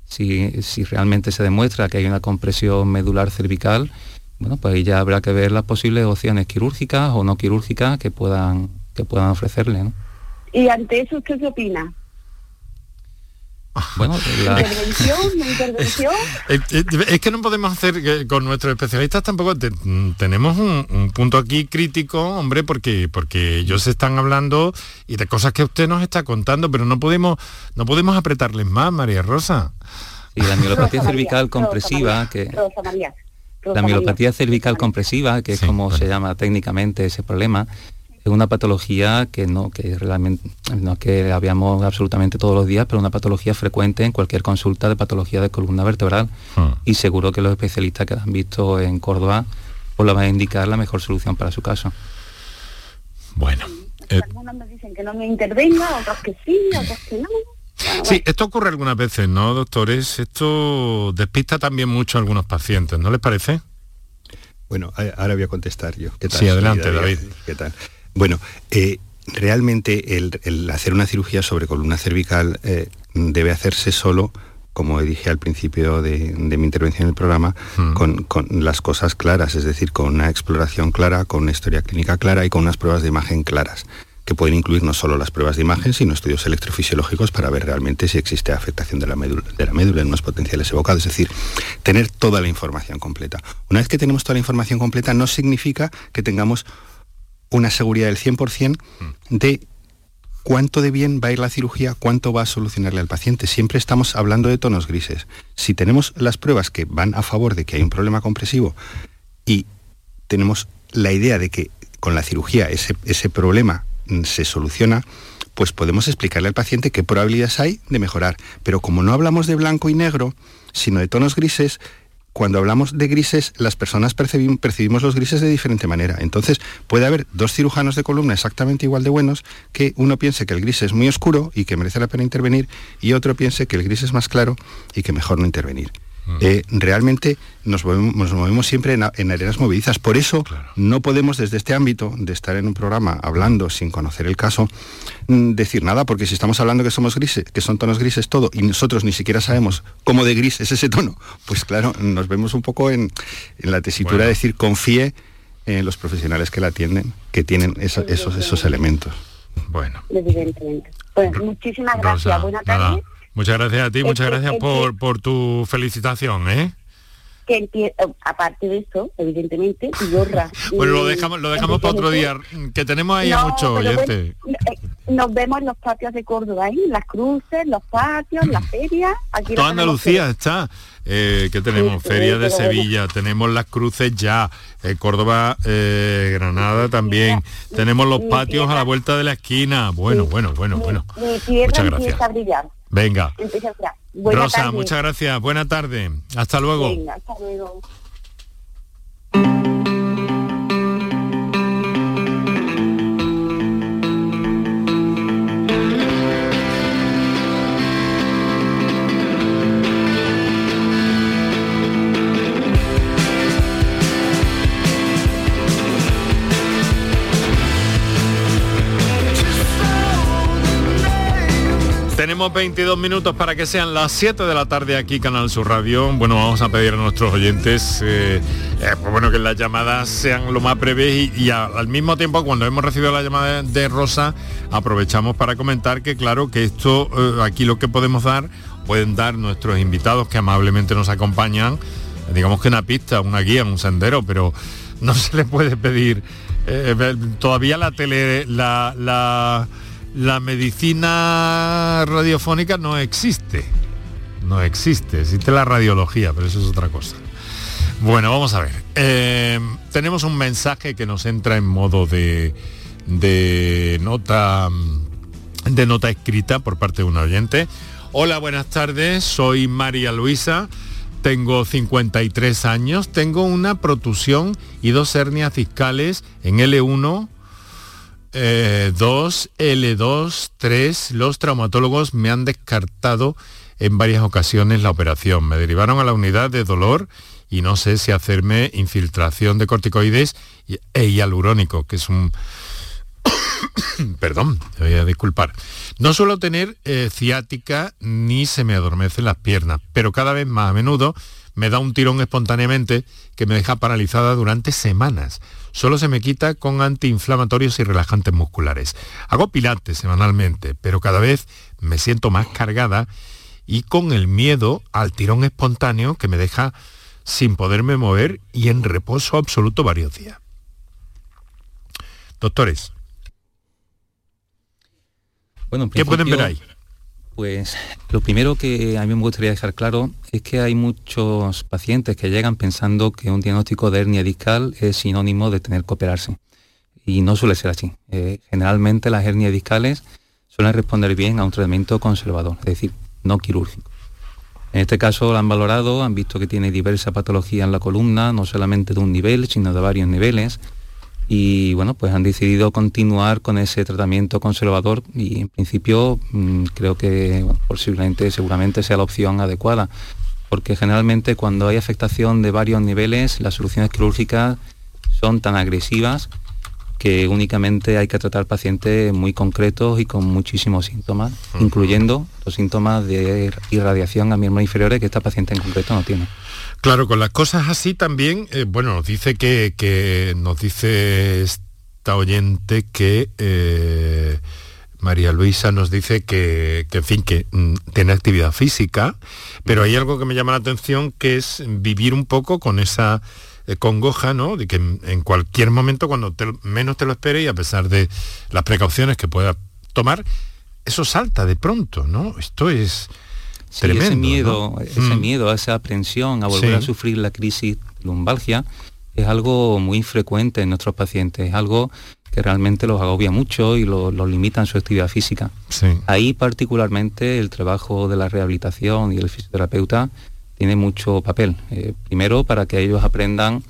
Si, si realmente se demuestra que hay una compresión medular cervical, bueno, pues ahí ya habrá que ver las posibles opciones quirúrgicas o no quirúrgicas que puedan, que puedan ofrecerle. ¿no? Y ante eso, ¿usted qué opina? Bueno, la- ¿Intervención? ¿No intervención? Es que no podemos hacer eh, con nuestros especialistas tampoco te- mm, tenemos un, un punto aquí crítico, hombre, porque porque ellos están hablando y de cosas que usted nos está contando, pero no podemos no podemos apretarles más, María Rosa. y la María, cervical Rosa compresiva, María, que Rosa María. La María. miopatía cervical compresiva, que es como bueno. se llama técnicamente ese problema, es una patología que no que realmente no es que la veamos absolutamente todos los días, pero una patología frecuente en cualquier consulta de patología de columna vertebral. Hmm. y seguro que los especialistas que la han visto en Córdoba os la van a indicar la mejor solución para su caso. Bueno. eh, Algunos me dicen que no me intervenga, otros que sí, otros que no. Bueno, sí, esto ocurre algunas veces, ¿no, doctores? Esto despista también mucho a algunos pacientes, ¿no les parece? Bueno, ahora voy a contestar yo. ¿Qué tal? Sí, adelante, David. ¿Qué tal? Bueno, eh, realmente el, el hacer una cirugía sobre columna cervical eh, debe hacerse solo, como dije al principio de, de mi intervención en el programa, Mm. con, con las cosas claras, es decir, con una exploración clara, con una historia clínica clara y con unas pruebas de imagen claras que pueden incluir no solo las pruebas de imagen, sino estudios electrofisiológicos para ver realmente si existe afectación de la médula, de la médula en unos potenciales evocados, es decir, tener toda la información completa. Una vez que tenemos toda la información completa, no significa que tengamos una seguridad del 100% de cuánto de bien va a ir la cirugía, cuánto va a solucionarle al paciente. Siempre estamos hablando de tonos grises. Si tenemos las pruebas que van a favor de que hay un problema compresivo y tenemos la idea de que con la cirugía ese, problema se soluciona, pues podemos explicarle al paciente qué probabilidades hay de mejorar. Pero como no hablamos de blanco y negro, sino de tonos grises, cuando hablamos de grises, las personas percibim- percibimos los grises de diferente manera. Entonces, puede haber dos cirujanos de columna exactamente igual de buenos, que uno piense que el gris es muy oscuro y que merece la pena intervenir, y otro piense que el gris es más claro y que mejor no intervenir. Eh, realmente nos movemos, nos movemos siempre en, en arenas movedizas. Por eso no podemos desde este ámbito de estar en un programa hablando sin conocer el caso mm, decir nada, porque si estamos hablando que somos grises, que son tonos grises todo, y nosotros ni siquiera sabemos cómo de gris es ese tono, pues claro, nos vemos un poco en, en la tesitura Bueno. de decir confíe en los profesionales que la atienden, que tienen esa- esos, esos elementos. Bueno. Evidentemente. Pues muchísimas gracias. Buenas tardes. Muchas gracias a ti, muchas gracias es por, por tu felicitación, ¿eh? Que empie- eh, aparte de esto, evidentemente, y Yorra. Bueno, lo dejamos, lo dejamos para otro día, que tenemos ahí a No, muchos pero oyentes. bueno, eh, nos vemos en los patios de Córdoba, ahí, las cruces, los patios, las ferias. Aquí Toda Andalucía está. Eh, que tenemos Sí, Feria de bueno. Sevilla, tenemos las cruces ya, eh, Córdoba, eh, Granada también, tenemos los mi patios a la vuelta de la esquina. Bueno, bueno, bueno, bueno. Muchas gracias. Venga. Rosa, tarde. muchas gracias. Buena tarde. Hasta luego. Venga, hasta luego. Tenemos 22 minutos para que sean las 7 de la tarde aquí Canal Sur Radio. Bueno, vamos a pedir a nuestros oyentes eh, eh, pues bueno, que las llamadas sean lo más breves y, al mismo tiempo cuando hemos recibido la llamada de Rosa aprovechamos para comentar que claro que esto eh, aquí lo que podemos dar pueden dar nuestros invitados que amablemente nos acompañan digamos que una pista, una guía, un sendero, pero no se le puede pedir todavía la tele, la, la, la medicina radiofónica no existe. No existe, existe la radiología, pero eso es otra cosa. Bueno, vamos a ver. Eh, tenemos un mensaje que nos entra en modo de, de nota de nota escrita por parte de un oyente. Hola, buenas tardes, soy María Luisa, tengo 53 años, tengo una protusión y dos hernias discales en L1, 2, L2, 3. Los traumatólogos me han descartado en varias ocasiones la operación. Me derivaron a la unidad de dolor y no sé si hacerme infiltración de corticoides e hialurónico, que es un... Perdón, voy a disculpar. No suelo tener eh, ciática ni se me adormecen las piernas, pero cada vez más a menudo me da un tirón espontáneamente que me deja paralizada durante semanas. Solo se me quita con antiinflamatorios y relajantes musculares. Hago pilates semanalmente, pero cada vez me siento más cargada y con el miedo al tirón espontáneo que me deja sin poderme mover y en reposo absoluto varios días. Doctores. Bueno, ¿Qué pueden ver ahí? Pues lo primero que a mí me gustaría dejar claro es que hay muchos pacientes que llegan pensando que un diagnóstico de hernia discal es sinónimo de tener que operarse. Y no suele ser así. Eh, generalmente las hernias discales suelen responder bien a un tratamiento conservador, es decir, no quirúrgico. En este caso la han valorado, han visto que tiene diversa patología en la columna, no solamente de un nivel, sino de varios niveles y bueno, pues han decidido continuar con ese tratamiento conservador y en principio mm, creo que posiblemente, seguramente sea la opción adecuada, porque generalmente cuando hay afectación de varios niveles, las soluciones quirúrgicas son tan agresivas que únicamente hay que tratar pacientes muy concretos y con muchísimos síntomas, incluyendo los síntomas de irradiación a miembros inferiores que esta paciente en concreto no tiene. Claro, con las cosas así también, eh, bueno, nos dice que, nos dice esta oyente que eh, María Luisa nos dice que, en fin, que mm, tiene actividad física, pero hay algo que me llama la atención que es vivir un poco con esa congoja, ¿no? De que en, cualquier momento, cuando menos te lo esperes y a pesar de las precauciones que pueda tomar, eso salta de pronto, ¿no? Esto es ese miedo, ese mm. miedo, esa aprensión a volver a sufrir la crisis lumbalgia es algo muy frecuente en nuestros pacientes, es algo que realmente los agobia mucho y los limita en su actividad física. Ahí particularmente el trabajo de la rehabilitación y el fisioterapeuta tiene mucho papel. Eh, primero para que ellos aprendan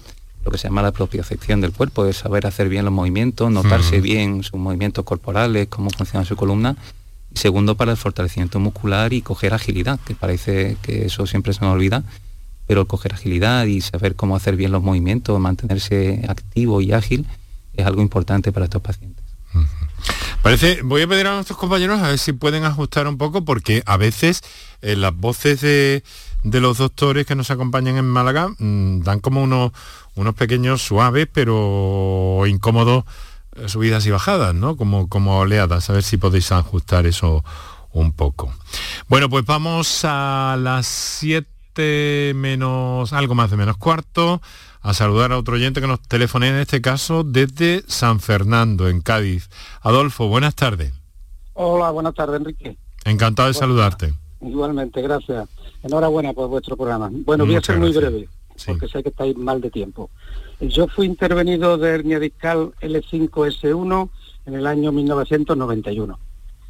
lo que se llama la propiocepción del cuerpo, es saber hacer bien los movimientos, notarse mm. bien sus movimientos corporales, cómo funciona su columna segundo, para el fortalecimiento muscular y coger agilidad, que parece que eso siempre se nos olvida, pero coger agilidad y saber cómo hacer bien los movimientos, mantenerse activo y ágil, es algo importante para estos pacientes. Parece, voy a pedir a nuestros compañeros a ver si pueden ajustar un poco, porque a veces eh, las voces de, los doctores que nos acompañan en Málaga mm, dan como unos, unos pequeños suaves, pero incómodos subidas y bajadas, ¿no? Como, como oleadas, a ver si podéis ajustar eso un poco. Bueno, pues vamos a las 7 menos, algo más de menos cuarto, a saludar a otro oyente que nos telefone en este caso desde San Fernando, en Cádiz. Adolfo, buenas tardes. Hola, buenas tardes, Enrique. Encantado de saludarte. Igualmente, gracias. Enhorabuena por vuestro programa. Bueno, voy a ser muy breve, porque sé que estáis mal de tiempo. Yo fui intervenido de hernia discal L5S1 en el año 1991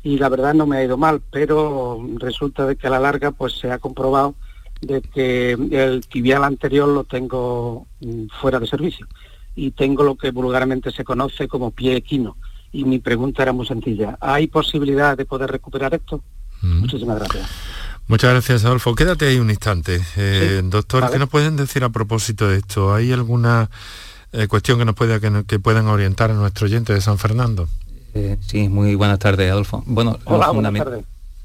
y la verdad no me ha ido mal, pero resulta de que a la larga pues se ha comprobado de que el tibial anterior lo tengo mm, fuera de servicio y tengo lo que vulgarmente se conoce como pie equino. Y mi pregunta era muy sencilla, ¿hay posibilidad de poder recuperar esto? Mm. Muchísimas gracias. Muchas gracias, Adolfo. Quédate ahí un instante. Eh, doctor, ¿qué nos pueden decir a propósito de esto? ¿Hay alguna eh, cuestión que nos pueda que, puedan orientar a nuestro oyente de San Fernando? Eh, sí, muy buenas tardes, Adolfo. Bueno,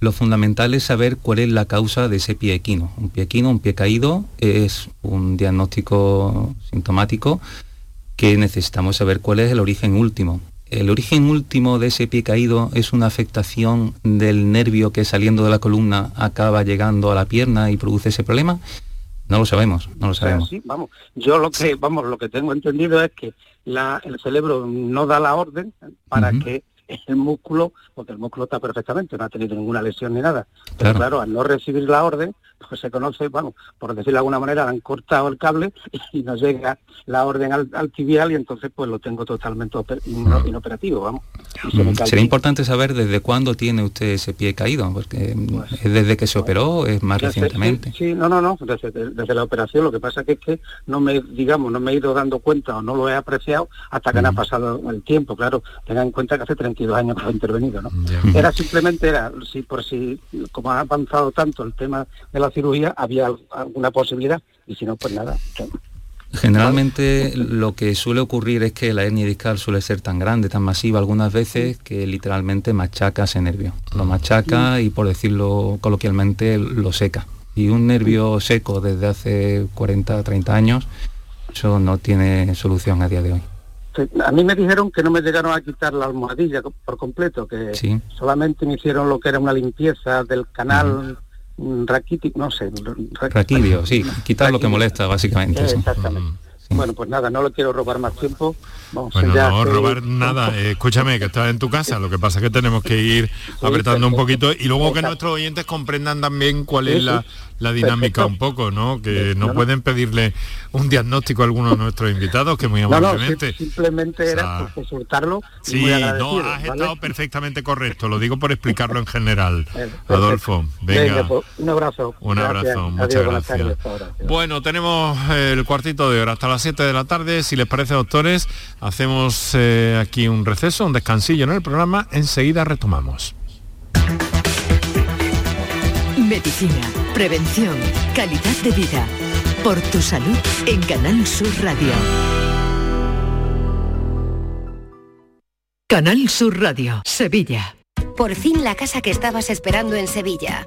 lo, fundamental es saber cuál es la causa de ese pie equino. Un pie equino, un pie caído, es un diagnóstico sintomático que necesitamos saber cuál es el origen último el origen último de ese pie caído es una afectación del nervio que saliendo de la columna acaba llegando a la pierna y produce ese problema. No lo sabemos, no lo sabemos. Sí, vamos, yo lo que vamos, lo que tengo entendido es que el cerebro no da la orden para que el músculo, porque el músculo está perfectamente, no ha tenido ninguna lesión ni nada. Pero claro, al no recibir la orden, pues se conoce, bueno, por decirlo de alguna manera, han cortado el cable y nos llega la orden al, tibial y entonces pues lo tengo totalmente inoperativo, vamos. Mm, sería importante saber desde cuándo tiene usted ese pie caído, porque pues, es desde que se operó, es más recientemente. Sí, no, no, no, desde, la operación, lo que pasa que es que no me, digamos, no me he ido dando cuenta o no lo he apreciado hasta que me ha pasado el tiempo, claro, tengan en cuenta que hace 32 años que he intervenido, ¿no? Era simplemente, era, si por si, como ha avanzado tanto el tema de la cirugía, había alguna posibilidad, y si no, pues nada. Generalmente lo que suele ocurrir es que la hernia discal suele ser tan grande, tan masiva algunas veces que literalmente machaca ese nervio. Lo machaca y por decirlo coloquialmente lo seca. Y un nervio seco desde hace 40, 30 años, eso no tiene solución a día de hoy. A mí me dijeron que no me llegaron a quitar la almohadilla por completo, que solamente me hicieron lo que era una limpieza del canal raquítico, no sé. Raquidio, sí, quitar lo que molesta básicamente. exactamente. Bueno, pues nada, no le quiero robar más tiempo. Vamos, bueno, no robar nada. Eh, escúchame, que estás en tu casa. Lo que pasa es que tenemos que ir apretando un poquito y luego que nuestros oyentes comprendan también cuál es la, la dinámica un poco, ¿no? Que no, pueden pedirle un diagnóstico a alguno de nuestros invitados, que muy amablemente. simplemente era consultarlo. Sí, no, has estado perfectamente correcto, lo digo por explicarlo en general. Adolfo, venga. Pues, un abrazo. Un abrazo, muchas gracias. Bueno, tenemos el cuartito de hora hasta las 7 de la tarde. Si les parece, doctores, hacemos eh, aquí un receso, un descansillo en el programa. Enseguida retomamos. Medicina, prevención, calidad de vida. Por tu salud en Canal Sur Radio. Canal Sur Radio, Sevilla. Por fin la casa que estabas esperando en Sevilla.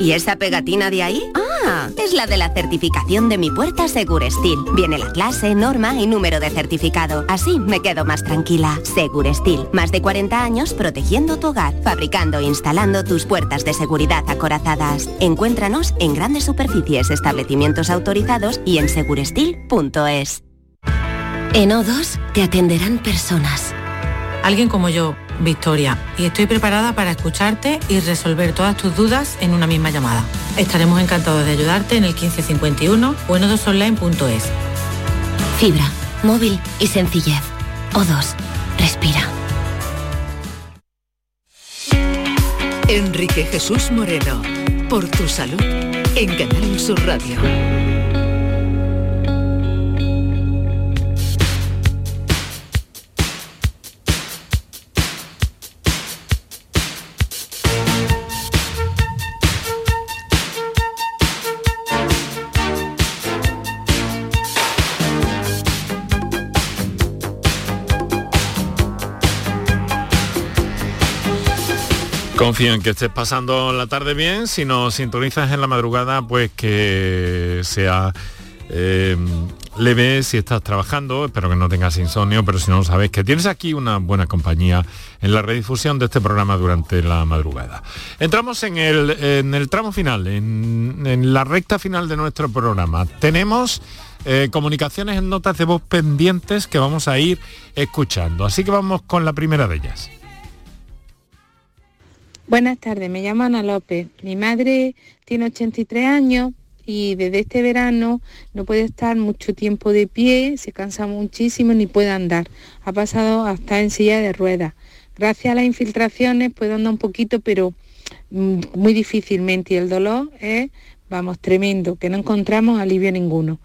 ¿Y esa pegatina de ahí? Ah, es la de la certificación de mi puerta Segurestil. Viene la clase, norma y número de certificado. Así me quedo más tranquila. Segurestil, más de 40 años protegiendo tu hogar, fabricando e instalando tus puertas de seguridad acorazadas. Encuéntranos en grandes superficies, establecimientos autorizados y en segurestil.es. En O2 te atenderán personas. Alguien como yo Victoria, y estoy preparada para escucharte y resolver todas tus dudas en una misma llamada. Estaremos encantados de ayudarte en el 1551 o en odosonline.es. Fibra, móvil y sencillez. O2, respira. Enrique Jesús Moreno, por tu salud, en Canal Sur Radio. Confío en que estés pasando la tarde bien. Si nos sintonizas en la madrugada, pues que sea eh, leve si estás trabajando. Espero que no tengas insomnio, pero si no lo sabes, que tienes aquí una buena compañía en la redifusión de este programa durante la madrugada. Entramos en el, tramo final, en, la recta final de nuestro programa. Tenemos eh, comunicaciones en notas de voz pendientes que vamos a ir escuchando. Así que vamos con la primera de ellas. Buenas tardes, me llamo Ana López. Mi madre tiene 83 años y desde este verano no puede estar mucho tiempo de pie, se cansa muchísimo ni puede andar. Ha pasado hasta en silla de ruedas. gracias a las infiltraciones puedo andar un poquito, pero mm, muy difícilmente y el dolor es, vamos, tremendo, que no encontramos alivio ninguno.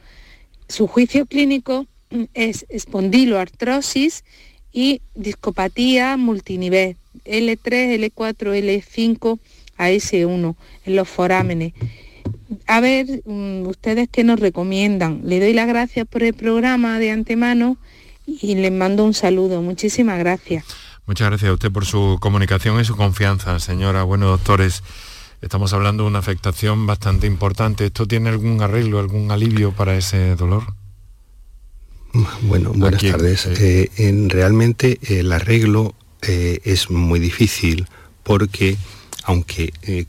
Su juicio clínico mm, es espondiloartrosis y discopatía multinivel L3, L4, L5 a S1 en los forámenes. A ver, mm, ustedes qué nos recomiendan. Le doy las gracias por el programa de antemano y les mando un saludo. Muchísimas gracias. Muchas gracias a usted por su comunicación y su confianza, señora. Bueno, doctores, estamos hablando de una afectación bastante importante. ¿Esto tiene algún arreglo, algún alivio para ese dolor? Bueno, buenas tardes. Eh, en, realmente el arreglo eh, es muy difícil porque aunque eh,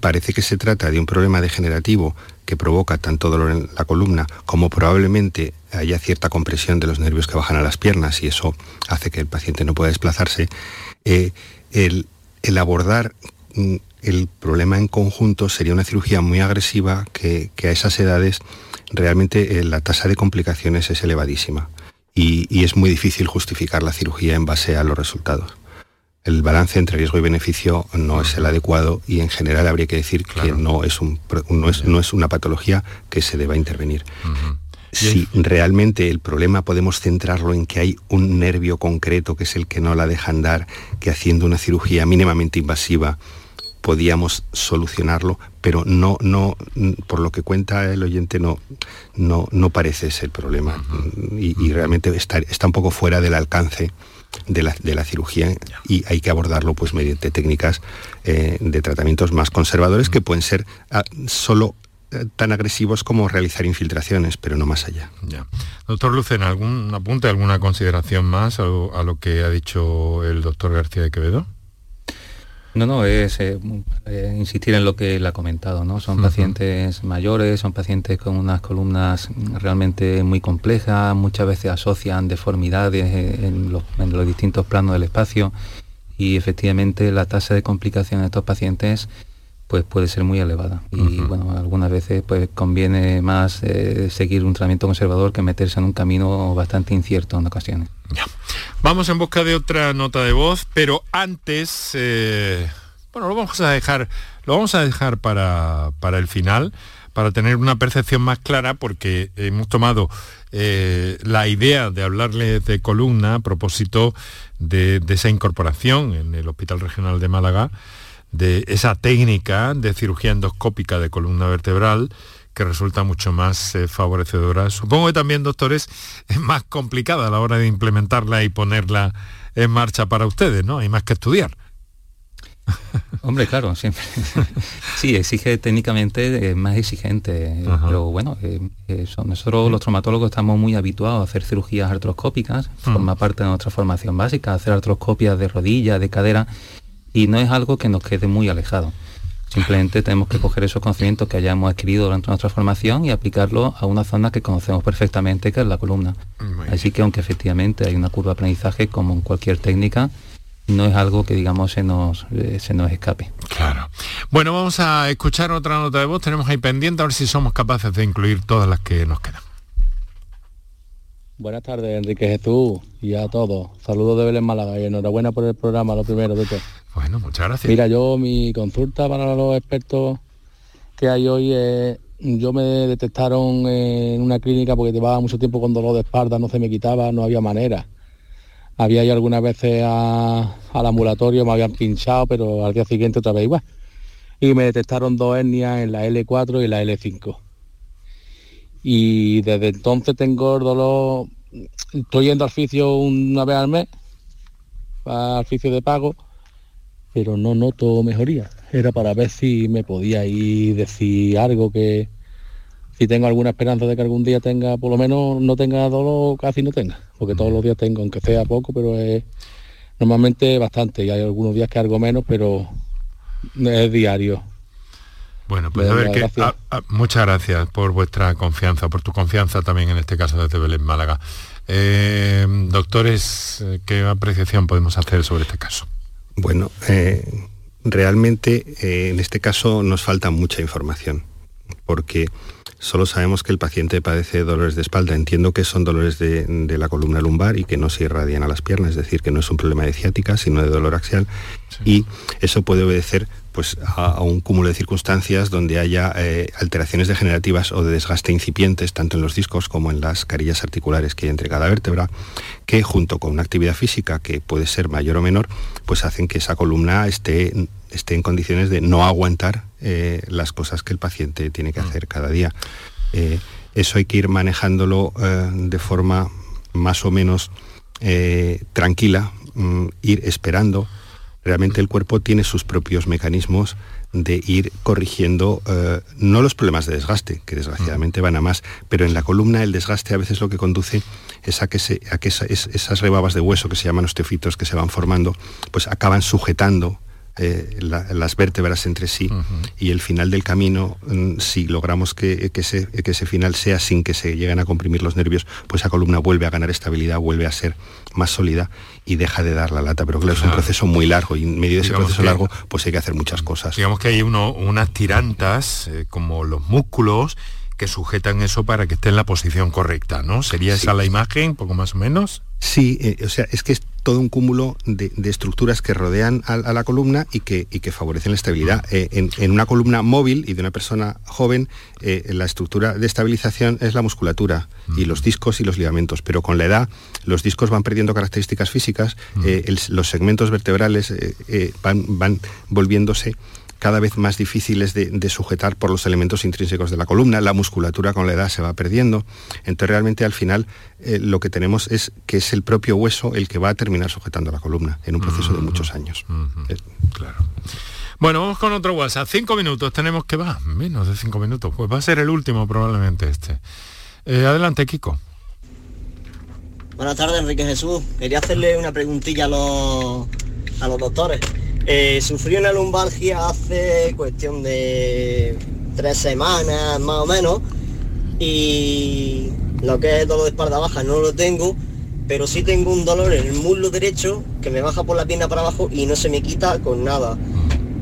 parece que se trata de un problema degenerativo que provoca tanto dolor en la columna como probablemente haya cierta compresión de los nervios que bajan a las piernas y eso hace que el paciente no pueda desplazarse, eh, el, abordar mm, el problema en conjunto sería una cirugía muy agresiva que, a esas edades realmente la tasa de complicaciones es elevadísima y es muy difícil justificar la cirugía en base a los resultados. El balance entre riesgo y beneficio no es el adecuado y en general habría que decir que no es, un, no, es, una patología que se deba intervenir. Si realmente el problema podemos centrarlo en que hay un nervio concreto que es el que no la deja andar, que haciendo una cirugía mínimamente invasiva podíamos solucionarlo, pero no, no, por lo que cuenta el oyente, no, no, no parece ser el problema. y, realmente está, está un poco fuera del alcance de la, cirugía y hay que abordarlo pues mediante técnicas eh, de tratamientos más conservadores que pueden ser ah, solo eh, tan agresivos como realizar infiltraciones, pero no más allá. Doctor Lucena, ¿algún apunte, alguna consideración más a lo que ha dicho el doctor García de Quevedo? No, no, es eh, eh, insistir en lo que él ha comentado, ¿no? Son pacientes mayores, son pacientes con unas columnas realmente muy complejas, muchas veces asocian deformidades en los, distintos planos del espacio y efectivamente la tasa de complicación de estos pacientes pues puede ser muy elevada. Y bueno algunas veces pues conviene más eh, seguir un tratamiento conservador que meterse en un camino bastante incierto en ocasiones. Vamos en busca de otra nota de voz, pero antes, eh, bueno, lo vamos a dejar, lo vamos a dejar para, para, el final, para tener una percepción más clara, porque hemos tomado eh, la idea de hablarle de columna a propósito de, de esa incorporación en el Hospital Regional de Málaga, de esa técnica de cirugía endoscópica de columna vertebral, que resulta mucho más eh, favorecedora. Supongo que también, doctores, es más complicada a la hora de implementarla y ponerla en marcha para ustedes, ¿no? Hay más que estudiar. Hombre, claro, siempre. sí, exige técnicamente, es más exigente, pero bueno, eh, nosotros los traumatólogos estamos muy habituados a hacer cirugías artroscópicas, mm. forma parte de nuestra formación básica, hacer artroscopias de rodilla, de cadera, y no es algo que nos quede muy alejado. Simplemente tenemos que coger esos conocimientos que hayamos adquirido durante nuestra formación y aplicarlo a una zona que conocemos perfectamente, que es la columna. Así que aunque efectivamente hay una curva de aprendizaje como en cualquier técnica, no es algo que digamos se nos, eh, se nos escape. Claro. Bueno, vamos a escuchar otra nota de voz. Tenemos ahí pendiente a ver si somos capaces de incluir todas las que nos quedan. Buenas tardes, Enrique Jesús, y a todos. Saludos de Belén Málaga y enhorabuena por el programa, lo primero de todo. Bueno, muchas gracias. Mira, yo mi consulta para los expertos que hay hoy es, yo me detectaron en una clínica porque llevaba mucho tiempo con dolor de espalda, no se me quitaba, no había manera. Había ido algunas veces al ambulatorio, me habían pinchado, pero al día siguiente otra vez igual. Y me detectaron dos hernias en la L4 y la L5 y desde entonces tengo dolor, estoy yendo al fisio una vez al mes, al fisio de pago, pero no noto mejoría. Era para ver si me podía ir decir algo que, si tengo alguna esperanza de que algún día tenga, por lo menos no tenga dolor, casi no tenga, porque todos los días tengo, aunque sea poco, pero es normalmente bastante, y hay algunos días que algo menos, pero es diario. Bueno, pues a ver que muchas gracias por vuestra confianza, por tu confianza también en este caso de Belén Málaga. Eh, doctores, eh, ¿qué apreciación podemos hacer sobre este caso? Bueno, eh, realmente en este caso nos falta mucha información, porque Solo sabemos que el paciente padece dolores de espalda. Entiendo que son dolores de, la columna lumbar y que no se irradian a las piernas, es decir, que no es un problema de ciática, sino de dolor axial. Y eso puede obedecer pues, a, un cúmulo de circunstancias donde haya eh, alteraciones degenerativas o de desgaste incipientes, tanto en los discos como en las carillas articulares que hay entre cada vértebra, que junto con una actividad física que puede ser mayor o menor, pues hacen que esa columna esté, esté en condiciones de no aguantar eh, las cosas que el paciente tiene que mm. hacer cada día. Eh, eso hay que ir manejándolo de forma más o menos tranquila, mm, ir esperando realmente el cuerpo tiene sus propios mecanismos de ir corrigiendo eh, no los problemas de desgaste, que desgraciadamente van a más, pero en la columna el desgaste a veces lo que conduce es a que, a que esas rebabas de hueso que se llaman osteofitos que se van formando, pues acaban sujetando eh, las vértebras entre sí y el final del camino, mm, si logramos que, ese, que, ese, final sea sin que se lleguen a comprimir los nervios, pues esa columna vuelve a ganar estabilidad, vuelve a ser más sólida y deja de dar la lata. Pero claro, es un proceso muy largo y en medio de ese proceso largo pues hay que hacer muchas cosas. Digamos que hay uno, unas tirantas, eh, como los músculos, que sujetan eso para que esté en la posición correcta, ¿no? ¿Sería esa la imagen, poco más o menos? Sí, eh, o sea, es que es todo un cúmulo de, estructuras que rodean a, la columna y que, que favorecen la estabilidad. Mm. Eh, en, una columna móvil y de una persona joven, eh, la estructura de estabilización es la musculatura y mm. los discos y los ligamentos, pero con la edad los discos van perdiendo características físicas, mm. los segmentos vertebrales van, van volviéndose cada vez más difíciles de, sujetar por los elementos intrínsecos de la columna, la musculatura con la edad se va perdiendo, entonces realmente al final eh, lo que tenemos es que es el propio hueso el que va a terminar sujetando la columna en un proceso de muchos años. Claro. Bueno, vamos con otro WhatsApp. Cinco minutos tenemos que va, menos de cinco minutos. Pues va a ser el último probablemente este. Eh, adelante, Kiko. Buenas tardes, Enrique Jesús. Quería hacerle una preguntilla a los, a los doctores. Eh, sufrí una lumbalgia hace cuestión de tres semanas más o menos y lo que es dolor de espalda baja no lo tengo, pero sí tengo un dolor en el muslo derecho que me baja por la pierna para abajo y no se me quita con nada.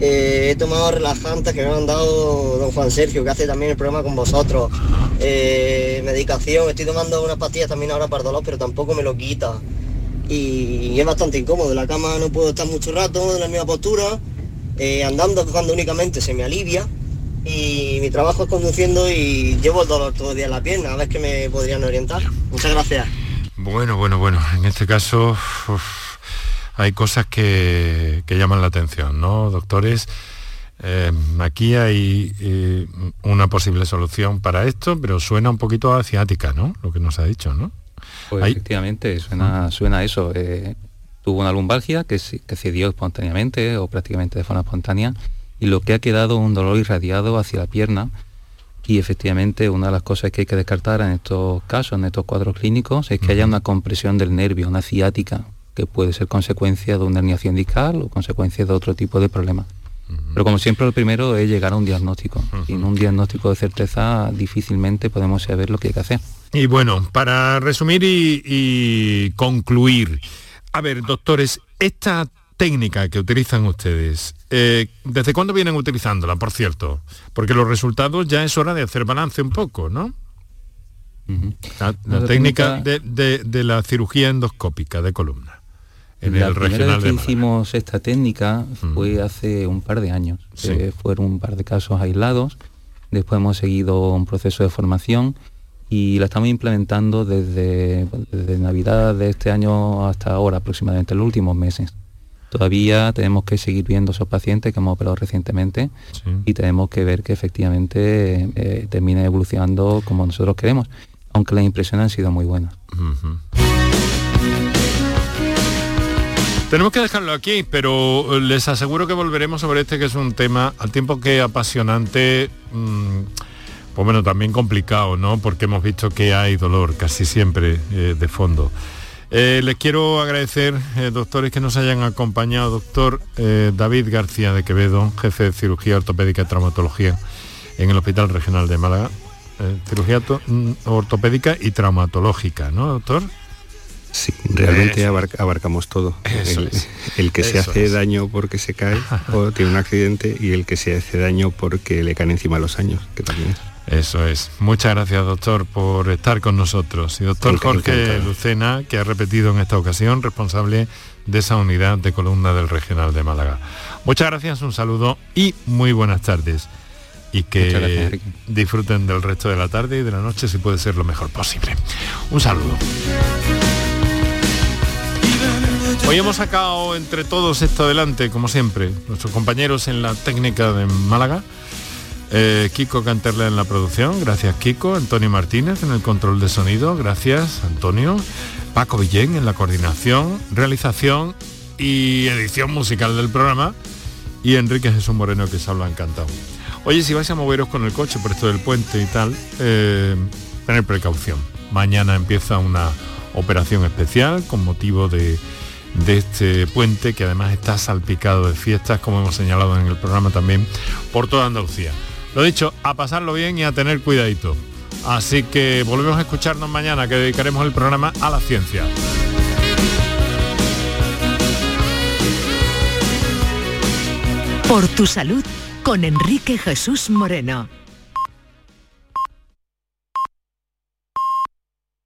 Eh, he tomado relajantes que me han dado don Juan Sergio, que hace también el programa con vosotros. Eh, medicación, estoy tomando unas pastillas también ahora para dolor, pero tampoco me lo quita y es bastante incómodo. la cama no puedo estar mucho rato en la misma postura, eh, andando cuando únicamente se me alivia y mi trabajo es conduciendo y llevo el dolor todo el día en la pierna, a ver que me podrían orientar. Muchas gracias. Bueno, bueno, bueno, en este caso hay cosas que, llaman la atención, ¿no, doctores? Eh, aquí hay eh, una posible solución para esto, pero suena un poquito asiática, ¿no? Lo que nos ha dicho, ¿no? Pues efectivamente, suena, suena eso. Eh, tuvo una lumbalgia que, que cedió espontáneamente o prácticamente de forma espontánea y lo que ha quedado un dolor irradiado hacia la pierna y efectivamente una de las cosas que hay que descartar en estos casos, en estos cuadros clínicos, es que haya una compresión del nervio, una ciática, que puede ser consecuencia de una herniación discal o consecuencia de otro tipo de problema. Pero como siempre lo primero es llegar a un diagnóstico. Sin un diagnóstico de certeza difícilmente podemos saber lo que hay que hacer. Y bueno, para resumir y, concluir, a ver, doctores, esta técnica que utilizan ustedes, eh, ¿desde cuándo vienen utilizándola, por cierto? Porque los resultados ya es hora de hacer balance un poco, ¿no? La, técnica, de, la cirugía endoscópica de columna. En la el regional vez que hicimos esta técnica fue hace un par de años. Eh, fueron un par de casos aislados. Después hemos seguido un proceso de formación y la estamos implementando desde, Navidad de este año hasta ahora, aproximadamente los últimos meses. Todavía tenemos que seguir viendo esos pacientes que hemos operado recientemente y tenemos que ver que efectivamente eh, termine evolucionando como nosotros queremos, aunque las impresiones han sido muy buenas. Tenemos que dejarlo aquí, pero les aseguro que volveremos sobre este que es un tema al tiempo que apasionante. Mm, pues bueno, también complicado, ¿no? Porque hemos visto que hay dolor casi siempre eh, de fondo. Eh, les quiero agradecer, eh, doctores, que nos hayan acompañado. Doctor David García de Quevedo, jefe de cirugía ortopédica y traumatología en el Hospital Regional de Málaga. cirugía mm, ortopédica y traumatológica, ¿no, doctor? Sí, realmente abarcamos todo. el, que se hace daño porque se cae o tiene un accidente y el que se hace daño porque le caen encima los años, que también es. Eso es. Muchas gracias, doctor, por estar con nosotros. Y doctor Jorge Lucena, que ha repetido en esta ocasión, responsable de esa unidad de columna del Regional de Málaga. Muchas gracias, un saludo y muy buenas tardes. Y que disfruten del resto de la tarde y de la noche si puede ser lo mejor posible. Un saludo. Hoy hemos sacado entre todos esto adelante, como siempre, nuestros compañeros en la técnica de Málaga. Eh, Kiko Canterla en la producción, gracias Kiko, Antonio Martínez en el control de sonido, gracias Antonio, Paco Villén en la coordinación, realización y edición musical del programa y Enrique Jesús Moreno que se habla encantado. Oye, si vais a moveros con el coche por esto del puente y tal, eh, tener precaución. Mañana empieza una operación especial con motivo de de este puente que además está salpicado de fiestas, como hemos señalado en el programa también, por toda Andalucía. Lo dicho, a pasarlo bien y a tener cuidadito. Así que volvemos a escucharnos mañana, que dedicaremos el programa a la ciencia. Por tu salud, con Enrique Jesús Moreno.